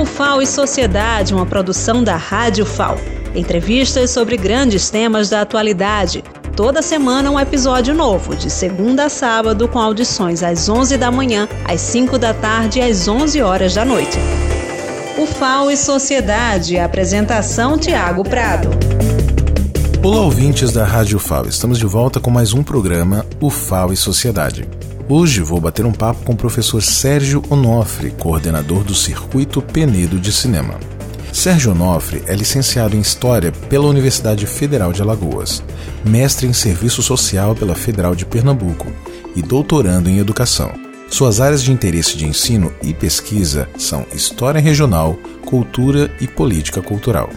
O FAO e Sociedade, uma produção da Rádio FAO. Entrevistas sobre grandes temas da atualidade. Toda semana um episódio novo, de segunda a sábado, com audições às 11 da manhã, às 5 da tarde e às 11 horas da noite. O FAO e Sociedade, apresentação Tiago Prado. Olá, ouvintes da Rádio FAO. Estamos de volta com mais um programa, O FAO e Sociedade. Hoje vou bater um papo com o professor Sérgio Onofre, coordenador do Circuito Penedo de Cinema. Sérgio Onofre é licenciado em História pela Universidade Federal de Alagoas, mestre em Serviço Social pela Federal de Pernambuco e doutorando em Educação. Suas áreas de interesse de ensino e pesquisa são História Regional, Cultura e Política Cultural.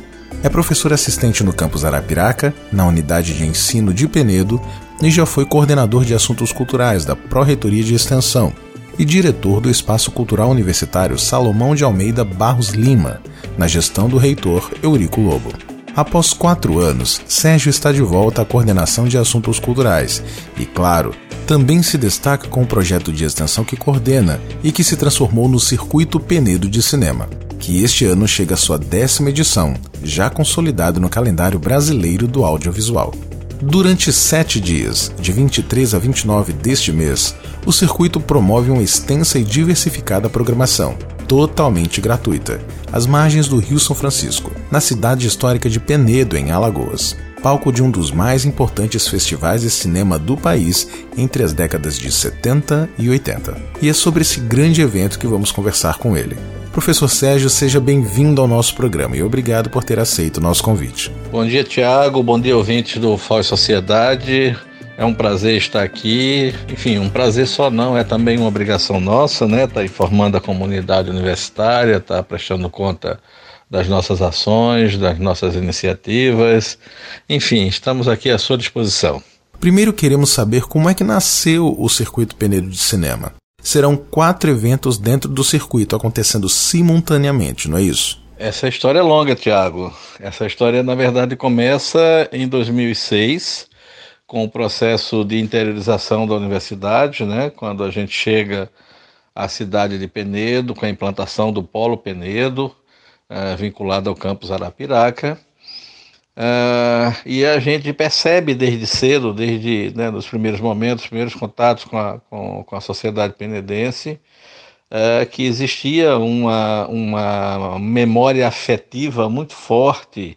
É professor assistente no campus Arapiraca, na unidade de ensino de Penedo, e já foi coordenador de assuntos culturais da Pró-Reitoria de Extensão e diretor do Espaço Cultural Universitário Salomão de Almeida Barros Lima, na gestão do reitor Eurico Lobo. Após quatro anos, Sérgio está de volta à coordenação de assuntos culturais e, claro, também se destaca com o projeto de extensão que coordena e que se transformou no Circuito Penedo de Cinema que este ano chega à sua décima edição, já consolidado no calendário brasileiro do audiovisual. Durante sete dias, de 23 a 29 deste mês, o circuito promove uma extensa e diversificada programação, totalmente gratuita, às margens do Rio São Francisco, na cidade histórica de Penedo, em Alagoas, palco de um dos mais importantes festivais de cinema do país entre as décadas de 70 e 80. E é sobre esse grande evento que vamos conversar com ele. Professor Sérgio, seja bem-vindo ao nosso programa e obrigado por ter aceito o nosso convite. Bom dia, Tiago. Bom dia, ouvintes do FOI Sociedade. É um prazer estar aqui. Enfim, um prazer só não, é também uma obrigação nossa, né? Estar tá informando a comunidade universitária, estar tá prestando conta das nossas ações, das nossas iniciativas. Enfim, estamos aqui à sua disposição. Primeiro queremos saber como é que nasceu o Circuito Penedo de Cinema serão quatro eventos dentro do circuito acontecendo simultaneamente, não é isso? Essa história é longa, Tiago. Essa história, na verdade, começa em 2006, com o processo de interiorização da universidade, né? quando a gente chega à cidade de Penedo, com a implantação do Polo Penedo, uh, vinculado ao campus Arapiraca. Uh, e a gente percebe desde cedo, desde né, nos primeiros momentos, primeiros contatos com a, com, com a sociedade penedense, uh, que existia uma, uma memória afetiva muito forte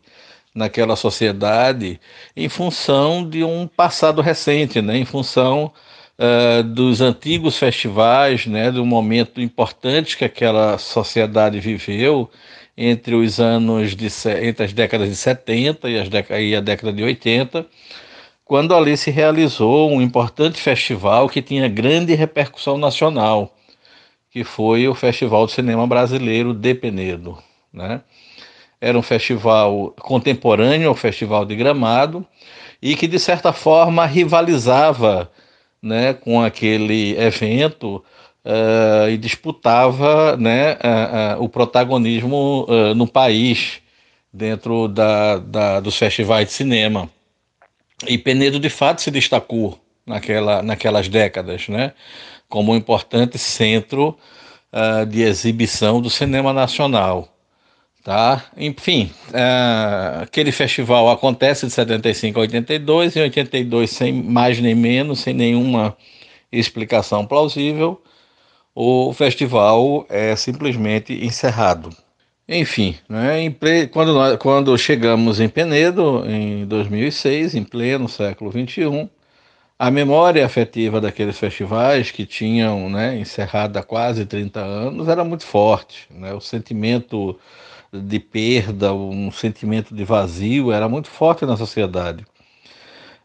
naquela sociedade em função de um passado recente, né, em função uh, dos antigos festivais, né, do momento importante que aquela sociedade viveu entre os anos de entre as décadas de 70 e, as e a década de 80, quando ali se realizou um importante festival que tinha grande repercussão nacional, que foi o Festival de Cinema Brasileiro de Penedo, né? Era um festival contemporâneo ao Festival de Gramado e que de certa forma rivalizava, né, com aquele evento uh, e disputava né, uh, uh, o protagonismo no país dentro da, da, dos festivais de cinema. E Penedo de fato se destacou naquela, naquelas décadas, né, como um importante centro de exibição do cinema nacional. Tá? Enfim, aquele festival acontece de 75 a 82, em 82 sem mais nem menos, sem nenhuma explicação plausível, o festival é simplesmente encerrado. Enfim, né, quando, nós, quando chegamos em Penedo, em 2006, em pleno século XXI, a memória afetiva daqueles festivais que tinham né, encerrado há quase 30 anos era muito forte. Né? O sentimento de perda, um sentimento de vazio era muito forte na sociedade.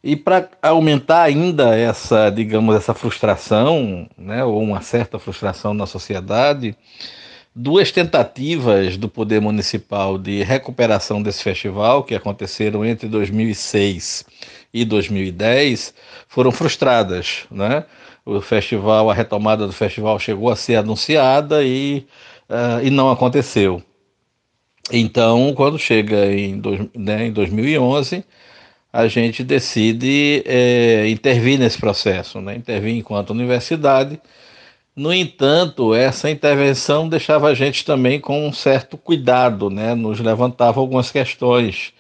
E para aumentar ainda essa, digamos, essa frustração, né, ou uma certa frustração na sociedade, duas tentativas do poder municipal de recuperação desse festival, que aconteceram entre 2006 e 2010, foram frustradas, né? O festival, a retomada do festival chegou a ser anunciada e, uh, e não aconteceu. Então, quando chega em, dois, né, em 2011, a gente decide é, intervir nesse processo, né? intervir enquanto universidade No entanto, essa intervenção deixava a gente também com um certo cuidado, né? nos levantava algumas questões.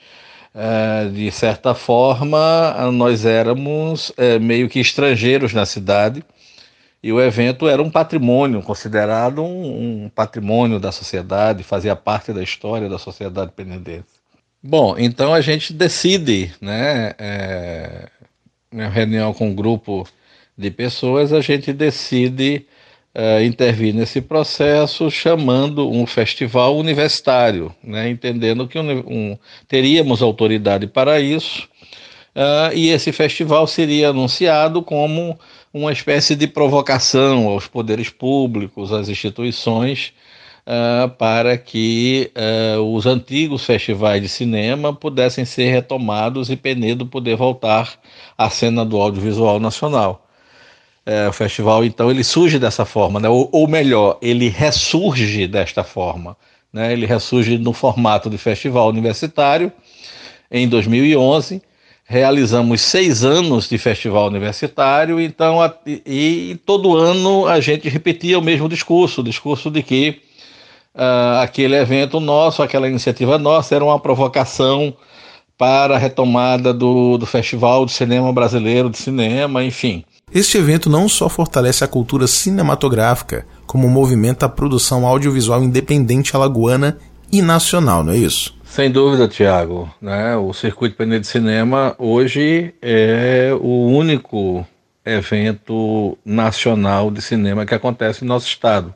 É, de certa forma, nós éramos é, meio que estrangeiros na cidade e o evento era um patrimônio, considerado um, um patrimônio da sociedade, fazia parte da história da sociedade penendense. Bom, então a gente decide, né, é, na reunião com um grupo de pessoas, a gente decide uh, intervir nesse processo chamando um festival universitário, né, entendendo que um, um, teríamos autoridade para isso, uh, e esse festival seria anunciado como uma espécie de provocação aos poderes públicos, às instituições, uh, para que os antigos festivais de cinema pudessem ser retomados e Penedo poder voltar à cena do audiovisual nacional. É, o festival, então, ele surge dessa forma, né? ou, ou melhor, ele ressurge desta forma. Né? Ele ressurge no formato de festival universitário em 2011. Realizamos seis anos de festival universitário, então, e, e, todo ano a gente repetia o mesmo discurso: o discurso de que uh, aquele evento nosso, aquela iniciativa nossa, era uma provocação para a retomada do, do Festival de Cinema Brasileiro de Cinema, enfim. Este evento não só fortalece a cultura cinematográfica, como movimenta a produção audiovisual independente alagoana e nacional, não é isso? Sem dúvida, Tiago. Né? O Circuito Penedo de Cinema hoje é o único evento nacional de cinema que acontece no nosso estado.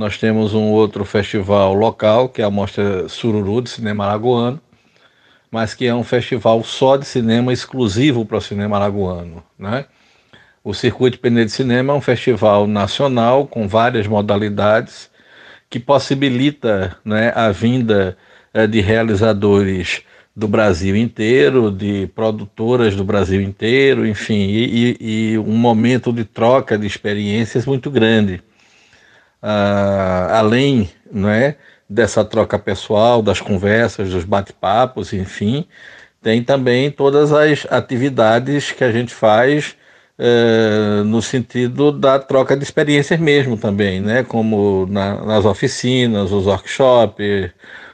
Nós temos um outro festival local, que é a Mostra Sururu de Cinema Alagoano, mas que é um festival só de cinema exclusivo para o cinema alagoano. Né? O Circuito Penedo de Cinema é um festival nacional com várias modalidades que possibilita né, a vinda é, de realizadores do Brasil inteiro, de produtoras do Brasil inteiro, enfim, e, e, e um momento de troca de experiências muito grande. Uh, além né, dessa troca pessoal, das conversas, dos bate-papos, enfim, tem também todas as atividades que a gente faz é, no sentido da troca de experiências mesmo também, né? como na, nas oficinas, os workshops,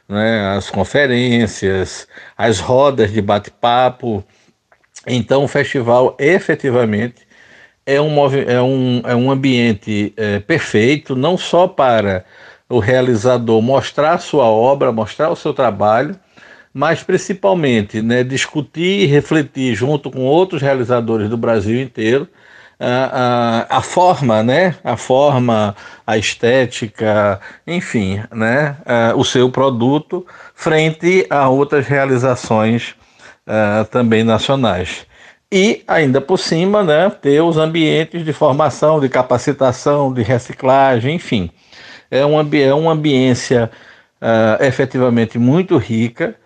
né? as conferências, as rodas de bate-papo. Então, o festival efetivamente é um, é um, é um ambiente é, perfeito, não só para o realizador mostrar sua obra, mostrar o seu trabalho, mas principalmente né, discutir e refletir junto com outros realizadores do Brasil inteiro a, a, a forma, né, a forma, a estética, enfim, né, o seu produto frente a outras realizações uh, também nacionais. E ainda por cima, né, ter os ambientes de formação, de capacitação, de reciclagem, enfim. É, um, é uma ambiência uh, efetivamente muito rica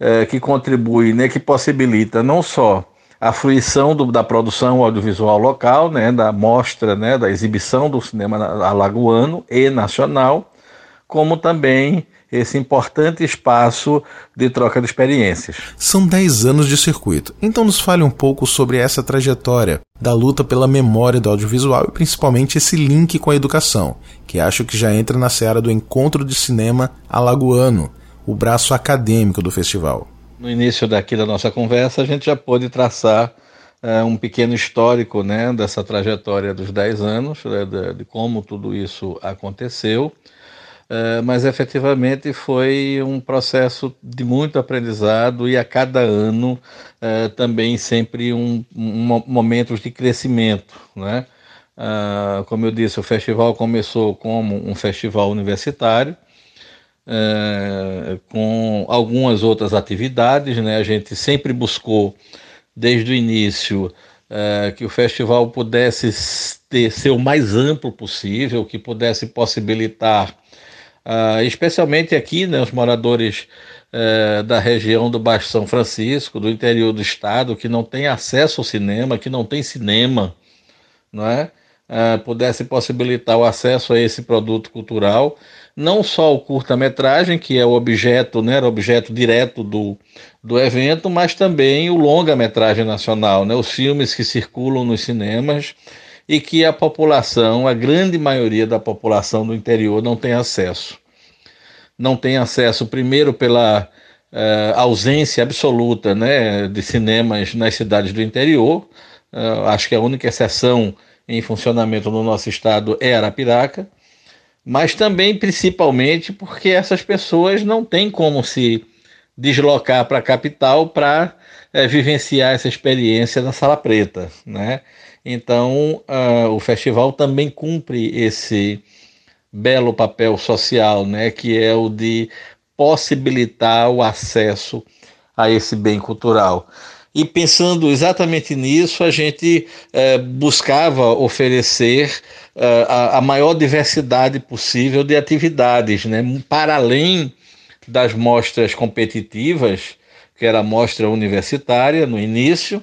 é, que contribui, né, que possibilita não só a fruição do, da produção audiovisual local, né, da mostra, né, da exibição do cinema alagoano e nacional, como também esse importante espaço de troca de experiências. São 10 anos de circuito, então nos fale um pouco sobre essa trajetória da luta pela memória do audiovisual e principalmente esse link com a educação, que acho que já entra na seara do encontro de cinema alagoano, o braço acadêmico do festival. No início daqui da nossa conversa, a gente já pôde traçar é, um pequeno histórico né, dessa trajetória dos 10 anos, né, de, de, como tudo isso aconteceu, é, mas efetivamente foi um processo de muito aprendizado e a cada ano é, também sempre um, um, momentos de crescimento. Né? Ah, como eu disse, o festival começou como um festival universitário, é, com algumas outras atividades. Né? A gente sempre buscou, desde o início, é, que o festival pudesse ter, ser o mais amplo possível, que pudesse possibilitar, uh, especialmente aqui, né, os moradores uh, da região do Baixo São Francisco, do interior do estado, que não tem acesso ao cinema, que não tem cinema, não é? Uh, pudesse possibilitar o acesso a esse produto cultural não só o curta-metragem, que é o objeto, né, objeto direto do, do evento, mas também o longa-metragem nacional, né, os filmes que circulam nos cinemas e que a população, a grande maioria da população do interior, não tem acesso. Não tem acesso, primeiro, pela uh, ausência absoluta né, de cinemas nas cidades do interior. Uh, acho que a única exceção em funcionamento no nosso estado é Arapiraca, mas também, principalmente, porque essas pessoas não têm como se deslocar para a capital para é, vivenciar essa experiência na Sala Preta, né? Então, uh, o festival também cumpre esse belo papel social, né, que é o de possibilitar o acesso a esse bem cultural. E pensando exatamente nisso, a gente eh, buscava oferecer eh, a, a, maior diversidade possível de atividades, né? para além das mostras competitivas, que era a mostra universitária no início.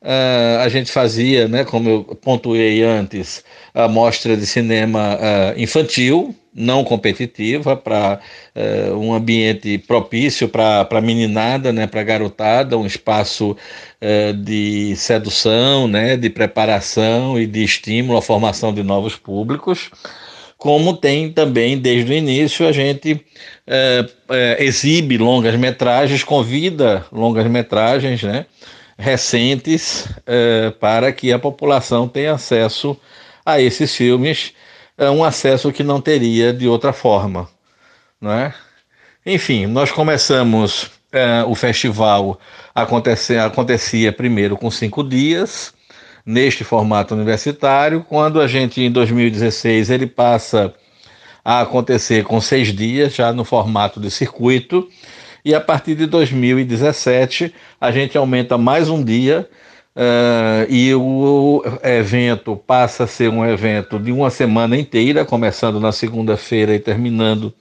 Uh, a gente fazia, né, como eu pontuei antes, a mostra de cinema uh, infantil, não competitiva, para uh, um ambiente propício para a meninada, né, para a garotada, um espaço de sedução, né, de preparação e de estímulo à formação de novos públicos como tem também desde o início a gente é, é, exibe longas metragens, convida longas metragens, né, recentes é, para que a população tenha acesso a esses filmes, é um acesso que não teria de outra forma, né? Enfim, nós começamos é, o festival acontecia, acontecia primeiro com cinco dias neste formato universitário. Quando a gente, em 2016, ele passa a acontecer com seis dias, já no formato de circuito, e a partir de 2017 a gente aumenta mais um dia. Uh, e o evento passa a ser um evento de uma semana inteira, começando na segunda-feira e terminando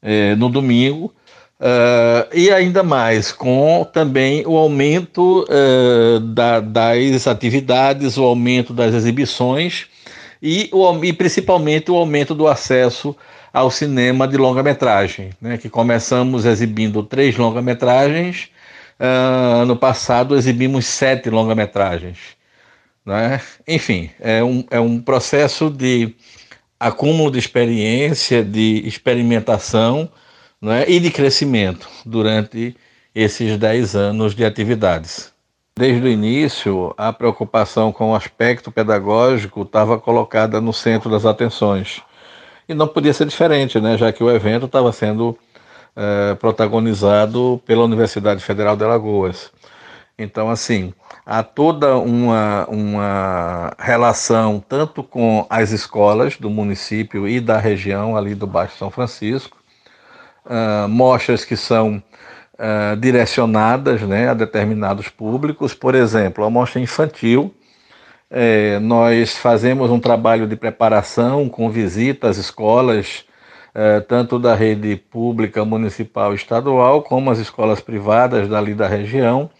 eh, no domingo, Uh, e ainda mais com também o aumento uh, da, das atividades, o aumento das exibições e, o, e principalmente o aumento do acesso ao cinema de longa-metragem, né, que começamos exibindo três longa-metragens, uh, ano passado exibimos sete longa-metragens. Né? Enfim, é um, é um processo de acúmulo de experiência, de experimentação, né, e de crescimento durante esses 10 anos de atividades. Desde o início, a preocupação com o aspecto pedagógico estava colocada no centro das atenções. E não podia ser diferente, né, já que o evento estava sendo é, protagonizado pela Universidade Federal de Alagoas. Então, assim, há toda uma, uma relação tanto com as escolas do município e da região ali do Baixo São Francisco, uh, mostras que são uh, direcionadas né, a determinados públicos. Por exemplo, a mostra infantil, é, nós fazemos um trabalho de preparação com visita às escolas, é, tanto da rede pública, municipal e estadual, como as escolas privadas dali da região.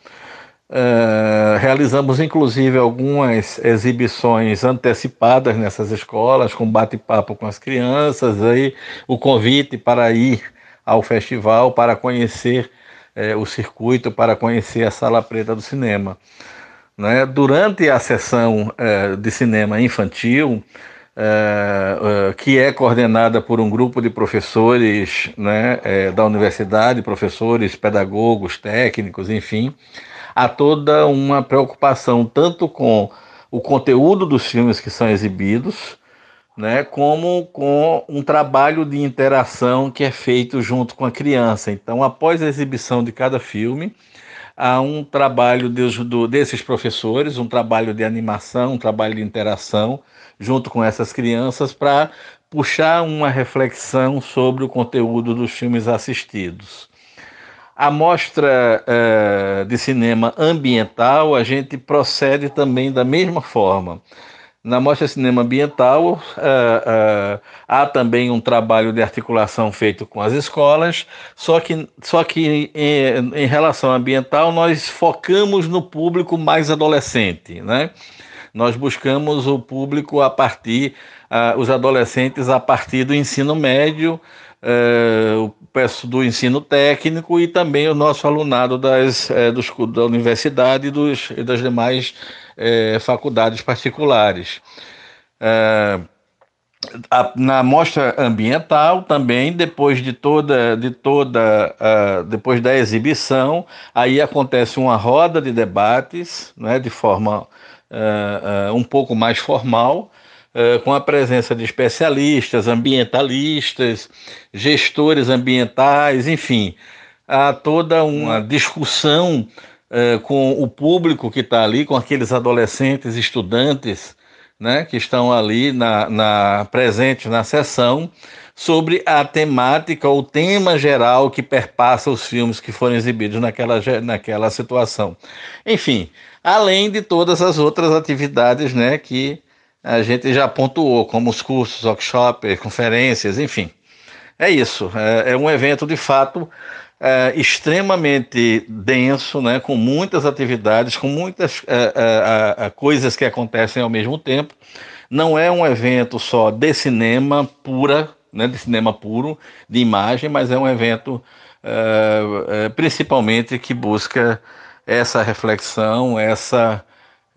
É, realizamos inclusive algumas exibições antecipadas nessas escolas, com bate-papo com as crianças, aí o convite para ir ao festival para conhecer é, o circuito, para conhecer a Sala Preta do Cinema. Né? Durante a sessão é, de cinema infantil, é, que é coordenada por um grupo de professores né, da universidade, professores, pedagogos, técnicos, enfim, há toda uma preocupação tanto com o conteúdo dos filmes que são exibidos, né, como com um trabalho de interação que é feito junto com a criança. Então, após a exibição de cada filme, há um trabalho de, do, desses professores, um trabalho de animação, um trabalho de interação junto com essas crianças para puxar uma reflexão sobre o conteúdo dos filmes assistidos. A mostra uh, de cinema ambiental, a gente procede também da mesma forma. Na Mostra Cinema Ambiental, uh, uh, há também um trabalho de articulação feito com as escolas, só que, só que em, em relação ambiental, nós focamos no público mais adolescente. Né? Nós buscamos o público a partir, uh, os adolescentes a partir do ensino médio, é, o do ensino técnico e também o nosso alunado das, é, dos, da universidade e, dos, e das demais é, faculdades particulares. É, a, na mostra ambiental também depois de toda de toda uh, depois da exibição aí acontece uma roda de debates né, de forma uh, uh, um pouco mais formal com a presença de especialistas ambientalistas gestores ambientais enfim há toda uma discussão com o público que está ali com aqueles adolescentes estudantes né, que estão ali na, na presentes na sessão sobre a temática ou tema geral que perpassa os filmes que foram exibidos naquela, naquela situação. Enfim, além de todas as outras atividades né, que a gente já pontuou, como os cursos, workshops, conferências, enfim. É isso, é, é um evento de fato é, extremamente denso, né, com muitas atividades, com muitas é, é, coisas que acontecem ao mesmo tempo. Não é um evento só de cinema pura, né, de cinema puro, de imagem, mas é um evento é, é, principalmente que busca essa reflexão, essa,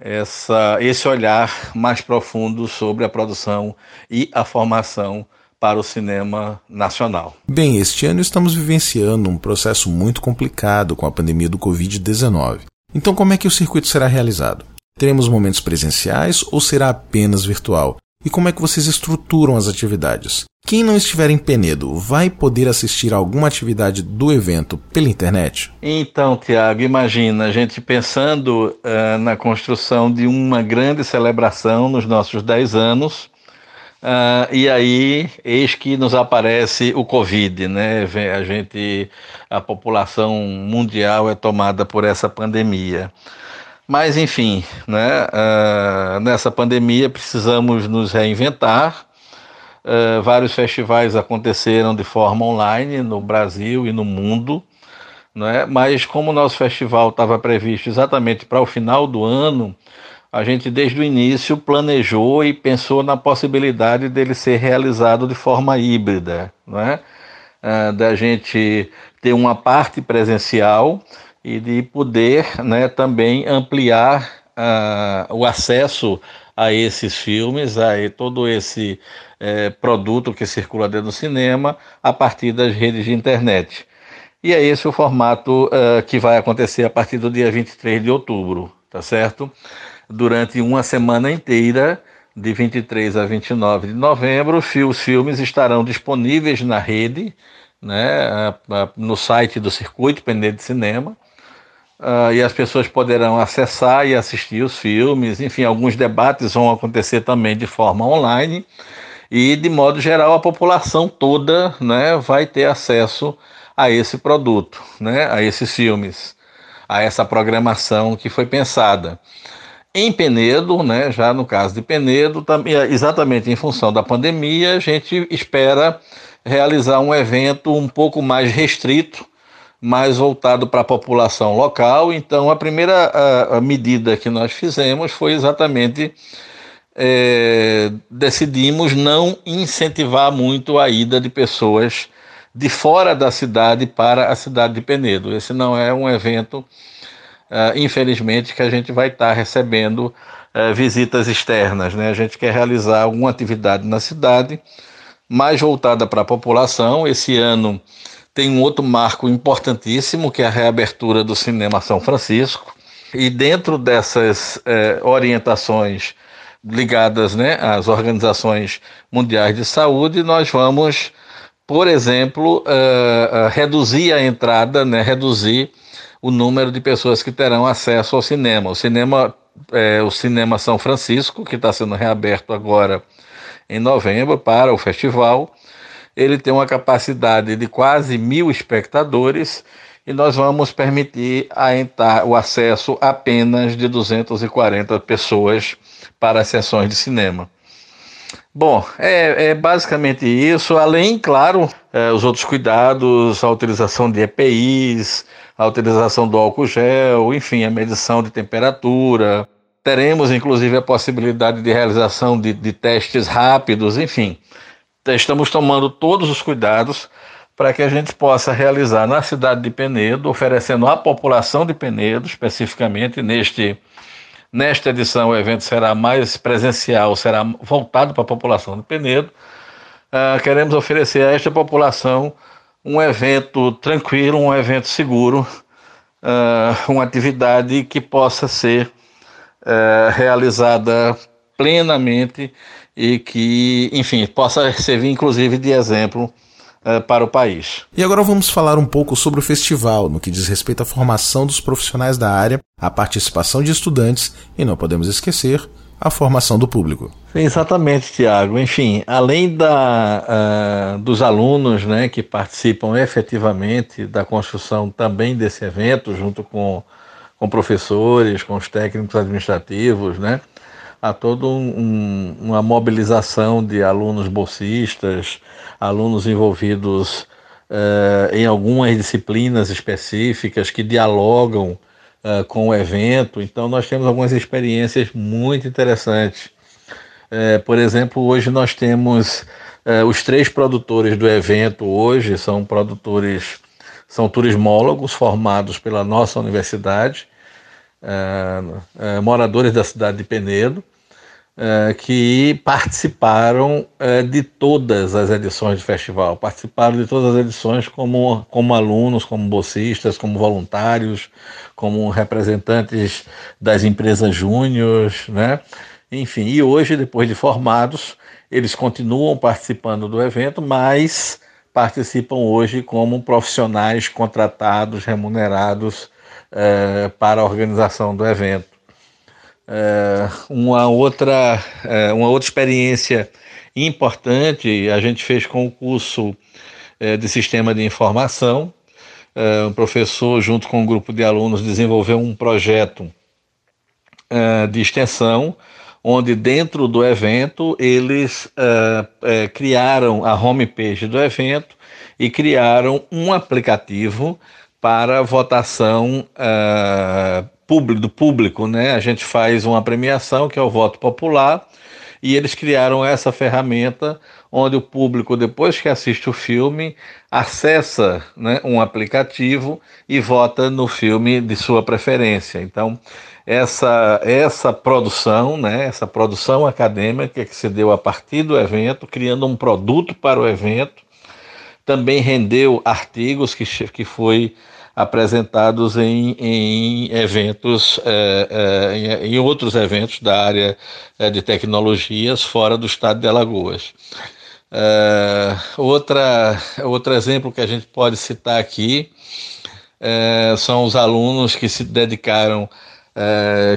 essa, esse olhar mais profundo sobre a produção e a formação para o cinema nacional. Bem, este ano estamos vivenciando um processo muito complicado com a pandemia do Covid-19. Então, como é que o circuito será realizado? Teremos momentos presenciais ou será apenas virtual? E como é que vocês estruturam as atividades? Quem não estiver em Penedo vai poder assistir alguma atividade do evento pela internet? Então, Tiago, imagina a gente pensando uh, na construção de uma grande celebração nos nossos 10 anos Uh, e aí, eis que nos aparece o Covid, né? A gente, a população mundial é tomada por essa pandemia. Mas, enfim, né? Uh, nessa pandemia precisamos nos reinventar. Uh, vários festivais aconteceram de forma online no Brasil e no mundo, né? mas como o nosso festival estava previsto exatamente para o final do ano, a gente desde o início planejou e pensou na possibilidade dele ser realizado de forma híbrida, né? Da gente ter uma parte presencial e de poder né, também ampliar uh, o acesso a esses filmes, a todo esse eh, produto que circula dentro do cinema a partir das redes de internet. E é esse o formato uh, que vai acontecer a partir do dia 23 de outubro, tá certo? durante uma semana inteira, de 23 a 29 de novembro. Os filmes estarão disponíveis na rede, né, no site do Circuito Penedo de Cinema. Uh, e as pessoas poderão acessar e assistir os filmes. Enfim, alguns debates vão acontecer também de forma online. E, de modo geral, a população toda né, vai ter acesso a esse produto, né, a esses filmes, a essa programação que foi pensada. Em Penedo, né, já no caso de Penedo, exatamente em função da pandemia, a gente espera realizar um evento um pouco mais restrito, mais voltado para a população local. Então, a primeira a, a medida que nós fizemos foi exatamente é, decidimos não incentivar muito a ida de pessoas de fora da cidade para a cidade de Penedo. Esse não é um evento uh, infelizmente, que a gente vai estar tá recebendo uh, visitas externas. Né? A gente quer realizar alguma atividade na cidade, mais voltada para a população. Esse ano tem um outro marco importantíssimo, que é a reabertura do Cinema São Francisco. E dentro dessas uh, orientações ligadas né, às organizações mundiais de saúde, nós vamos, por exemplo, reduzir a entrada, né, reduzir o número de pessoas que terão acesso ao cinema. O cinema, é, o cinema São Francisco, que está sendo reaberto agora em novembro para o festival, ele tem uma capacidade de quase mil espectadores e nós vamos permitir entrar, o acesso apenas de 240 pessoas para as sessões de cinema. Bom, é, é, basicamente isso, além, claro, é, os outros cuidados, a utilização de EPIs, a utilização do álcool gel, enfim, a medição de temperatura. Teremos, inclusive, a possibilidade de realização de, de testes rápidos, enfim. Estamos tomando todos os cuidados para que a gente possa realizar na cidade de Penedo, oferecendo à população de Penedo, especificamente neste nesta edição o evento será mais presencial, será voltado para a população de Penedo. Uh, queremos oferecer a esta população um evento tranquilo, um evento seguro, uh, uma atividade que possa ser uh, realizada plenamente e que, enfim, possa servir inclusive de exemplo uh, para o país. E agora vamos falar um pouco sobre o festival, no que diz respeito à formação dos profissionais da área, a participação de estudantes e não podemos esquecer a formação do público. Exatamente, Tiago. Enfim, além da, uh, dos alunos né, que participam efetivamente da construção também desse evento, junto com, com professores, com os técnicos administrativos, né, há toda um, uma mobilização de alunos bolsistas, alunos envolvidos uh, em algumas disciplinas específicas que dialogam uh, com o evento. Então, nós temos algumas experiências muito interessantes. Uh, por exemplo, hoje nós temos os três produtores do evento. Hoje são produtores, são turismólogos formados pela nossa universidade, moradores da cidade de Penedo. Uh, que participaram uh, de todas as edições do festival, participaram de todas as edições como, como alunos, como bolsistas, como voluntários, como representantes das empresas júniores, né? Enfim, e hoje, depois de formados, eles continuam participando do evento, mas participam hoje como profissionais contratados, remunerados uh, para a organização do evento. É, uma, outra, é, uma outra experiência importante a gente fez com o curso é, de Sistema de Informação. É, um professor, junto com um grupo de alunos, desenvolveu um projeto é, de extensão, onde dentro do evento eles é, criaram a homepage do evento e criaram um aplicativo para votação público, do público, né? A gente faz uma premiação que é o voto popular e eles criaram essa ferramenta onde o público, depois que assiste o filme, acessa né, um aplicativo e vota no filme de sua preferência. Então, essa, essa produção, né, essa produção acadêmica que se deu a partir do evento, criando um produto para o evento, também rendeu artigos que, que foi apresentados em, em eventos, é, é, em, outros eventos da área é, de tecnologias fora do estado de Alagoas. Outra, outro exemplo que a gente pode citar aqui são os alunos que se dedicaram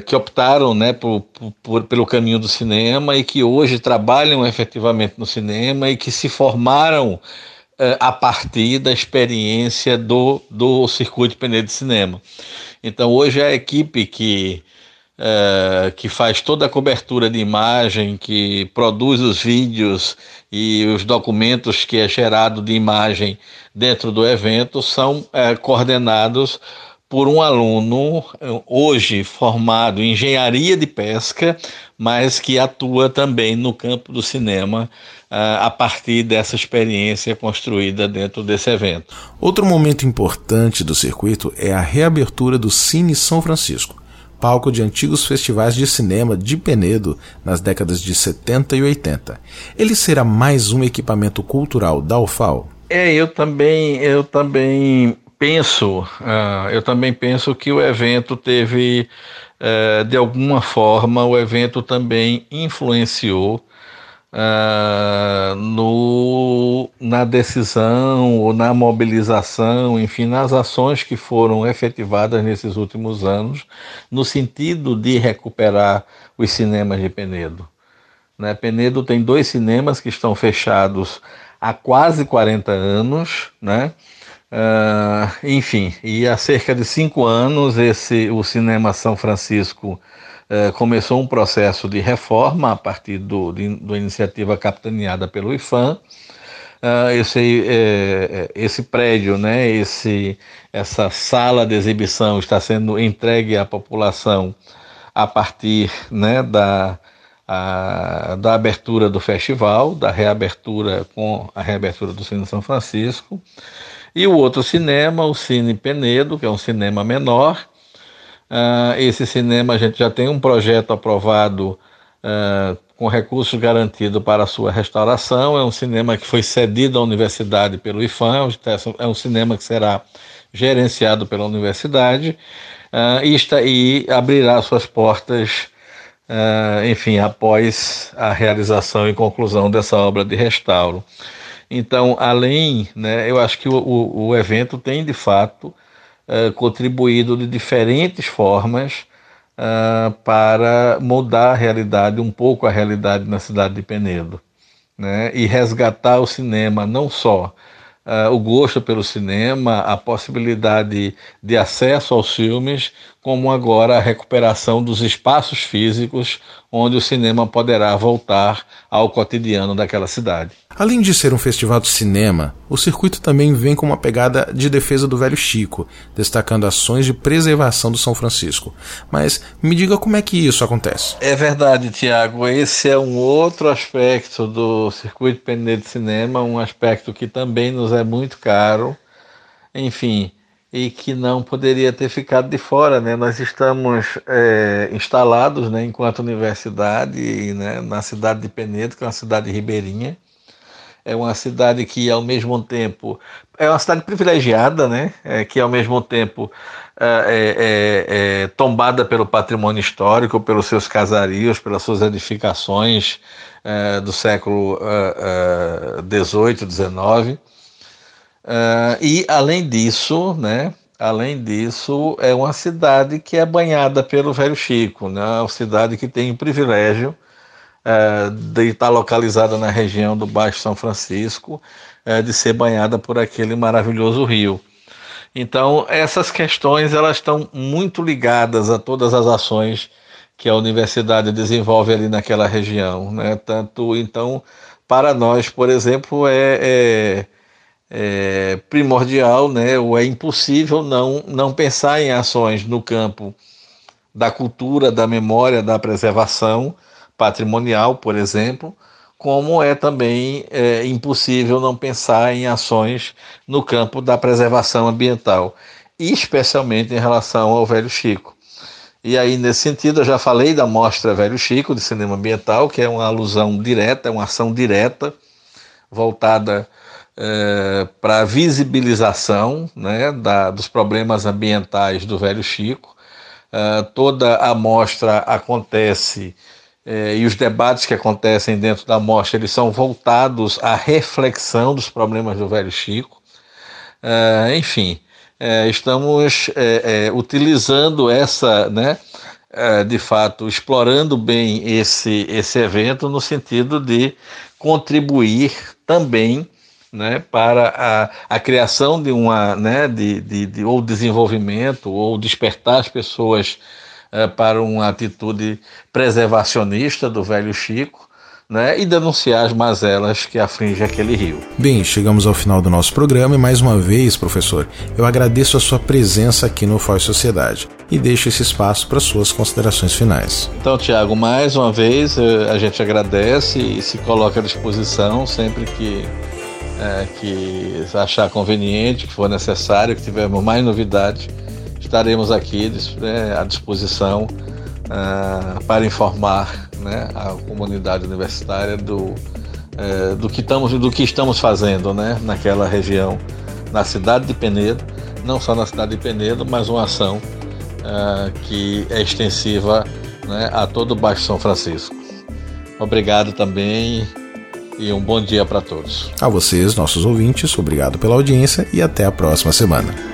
que optaram né, por, por, pelo caminho do cinema e que hoje trabalham efetivamente no cinema e que se formaram é, a partir da experiência do, do circuito pneu de cinema. Então hoje a equipe que, é, que faz toda a cobertura de imagem, que produz os vídeos e os documentos que é gerado de imagem dentro do evento são é, coordenados por um aluno hoje formado em engenharia de pesca, mas que atua também no campo do cinema a partir dessa experiência construída dentro desse evento. Outro momento importante do circuito é a reabertura do Cine São Francisco, palco de antigos festivais de cinema de Penedo nas décadas de 70 e 80. Ele será mais um equipamento cultural da UFAL? É, eu também, eu também penso, uh, eu também penso que o evento teve, uh, de alguma forma, o evento também influenciou uh, no, na decisão ou na mobilização, enfim, nas ações que foram efetivadas nesses últimos anos, no sentido de recuperar os cinemas de Penedo. Né? Penedo tem dois cinemas que estão fechados há quase 40 anos, né? Uh, enfim, e há cerca de cinco anos esse, o Cinema São Francisco eh, começou um processo de reforma a partir do, da iniciativa capitaneada pelo IFAM. Uh, esse, eh, esse prédio, né, esse, essa sala de exibição está sendo entregue à população a partir né, da, a, da abertura do festival, da reabertura com a reabertura do Cine São Francisco, e o outro cinema, o Cine Penedo, que é um cinema menor. Uh, esse cinema a gente já tem um projeto aprovado uh, com recursos garantidos para a sua restauração. É um cinema que foi cedido à universidade pelo IFAM, é um cinema que será gerenciado pela universidade uh, e, está, e abrirá suas portas, uh, enfim, após a realização e conclusão dessa obra de restauro. Então, além, né, eu acho que o, o, evento tem de fato uh, contribuído de diferentes formas para mudar a realidade, um pouco a realidade na cidade de Penedo, né, e resgatar o cinema não só uh, o gosto pelo cinema, a possibilidade de acesso aos filmes, como agora a recuperação dos espaços físicos onde o cinema poderá voltar ao cotidiano daquela cidade. Além de ser um festival de cinema, o circuito também vem com uma pegada de defesa do velho Chico, destacando ações de preservação do São Francisco. Mas me diga como é que isso acontece. É verdade, Tiago. Esse é um outro aspecto do circuito Penedo de Cinema, um aspecto que também nos é muito caro. Enfim, e que não poderia ter ficado de fora. Né? Nós estamos é, instalados né, enquanto universidade né, na cidade de Penedo, que é uma cidade ribeirinha. É uma cidade que, ao mesmo tempo, é uma cidade privilegiada, né? É, que, ao mesmo tempo, é, é, é, é tombada pelo patrimônio histórico, pelos seus casarios, pelas suas edificações é, do século XVIII, XIX Uh, e além disso, né, além disso, é uma cidade que é banhada pelo Velho Chico, né, uma cidade que tem o privilégio uh, de estar localizada na região do Baixo São Francisco, uh, de ser banhada por aquele maravilhoso rio. Então, essas questões elas estão muito ligadas a todas as ações que a universidade desenvolve ali naquela região, né? Tanto então, para nós, por exemplo, é, é é, primordial, né, ou é impossível não, não pensar em ações no campo da cultura, da memória, da preservação patrimonial, por exemplo, como é também é, impossível não pensar em ações no campo da preservação ambiental, especialmente em relação ao Velho Chico. E aí, nesse sentido, eu já falei da Mostra Velho Chico de Cinema Ambiental, que é uma alusão direta, é uma ação direta voltada é, para a visibilização né, da, dos problemas ambientais do Velho Chico. É, toda a mostra acontece é, e os debates que acontecem dentro da mostra eles são voltados à reflexão dos problemas do Velho Chico. Enfim, estamos utilizando essa, né, de fato, explorando bem esse, esse evento no sentido de contribuir também né, para a, a criação de uma, né, de, de, de, ou desenvolvimento, ou despertar as pessoas uh, para uma atitude preservacionista do velho Chico, né, e denunciar as mazelas que afligem aquele rio. Bem, chegamos ao final do nosso programa e mais uma vez, professor, eu agradeço a sua presença aqui no FOI Sociedade e deixo esse espaço para suas considerações finais. Então, Tiago, mais uma vez eh, a gente agradece e se coloca à disposição sempre que é, que achar conveniente, que for necessário, que tivermos mais novidades, estaremos aqui né, à disposição uh, para informar né, a comunidade universitária do, uh, do, que estamos, do que estamos fazendo né, naquela região, na cidade de Penedo, não só na cidade de Penedo, mas uma ação uh, que é extensiva né, a todo o Baixo São Francisco. Obrigado também e um bom dia para todos. A vocês, nossos ouvintes, obrigado pela audiência e até a próxima semana.